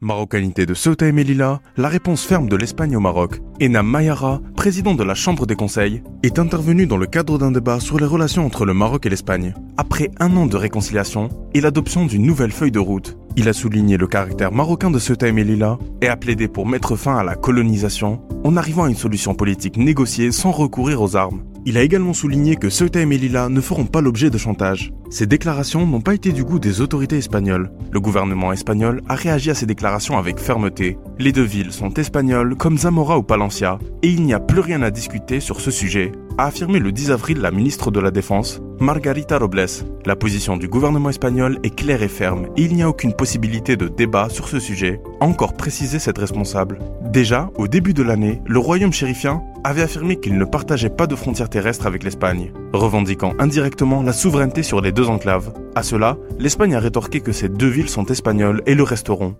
Marocanité de Ceuta et Melilla, la réponse ferme de l'Espagne au Maroc. Enam Mayara, président de la Chambre des conseils, est intervenu dans le cadre d'un débat sur les relations entre le Maroc et l'Espagne. Après un an de réconciliation et l'adoption d'une nouvelle feuille de route, il a souligné le caractère marocain de Ceuta et Melilla et a plaidé pour mettre fin à la colonisation en arrivant à une solution politique négociée sans recourir aux armes. Il a également souligné que Ceuta et Melilla ne feront pas l'objet de chantage. Ces déclarations n'ont pas été du goût des autorités espagnoles. Le gouvernement espagnol a réagi à ces déclarations avec fermeté. Les deux villes sont espagnoles comme Zamora ou Palencia, et il n'y a plus rien à discuter sur ce sujet, a affirmé le 10 avril la ministre de la Défense, Margarita Robles. La position du gouvernement espagnol est claire et ferme, et il n'y a aucune possibilité de débat sur ce sujet, encore précisé cette responsable. Déjà, au début de l'année, le royaume chérifien avait affirmé qu'il ne partageait pas de frontières terrestres avec l'Espagne, revendiquant indirectement la souveraineté sur les deux enclaves. À cela, l'Espagne a rétorqué que ces deux villes sont espagnoles et le resteront.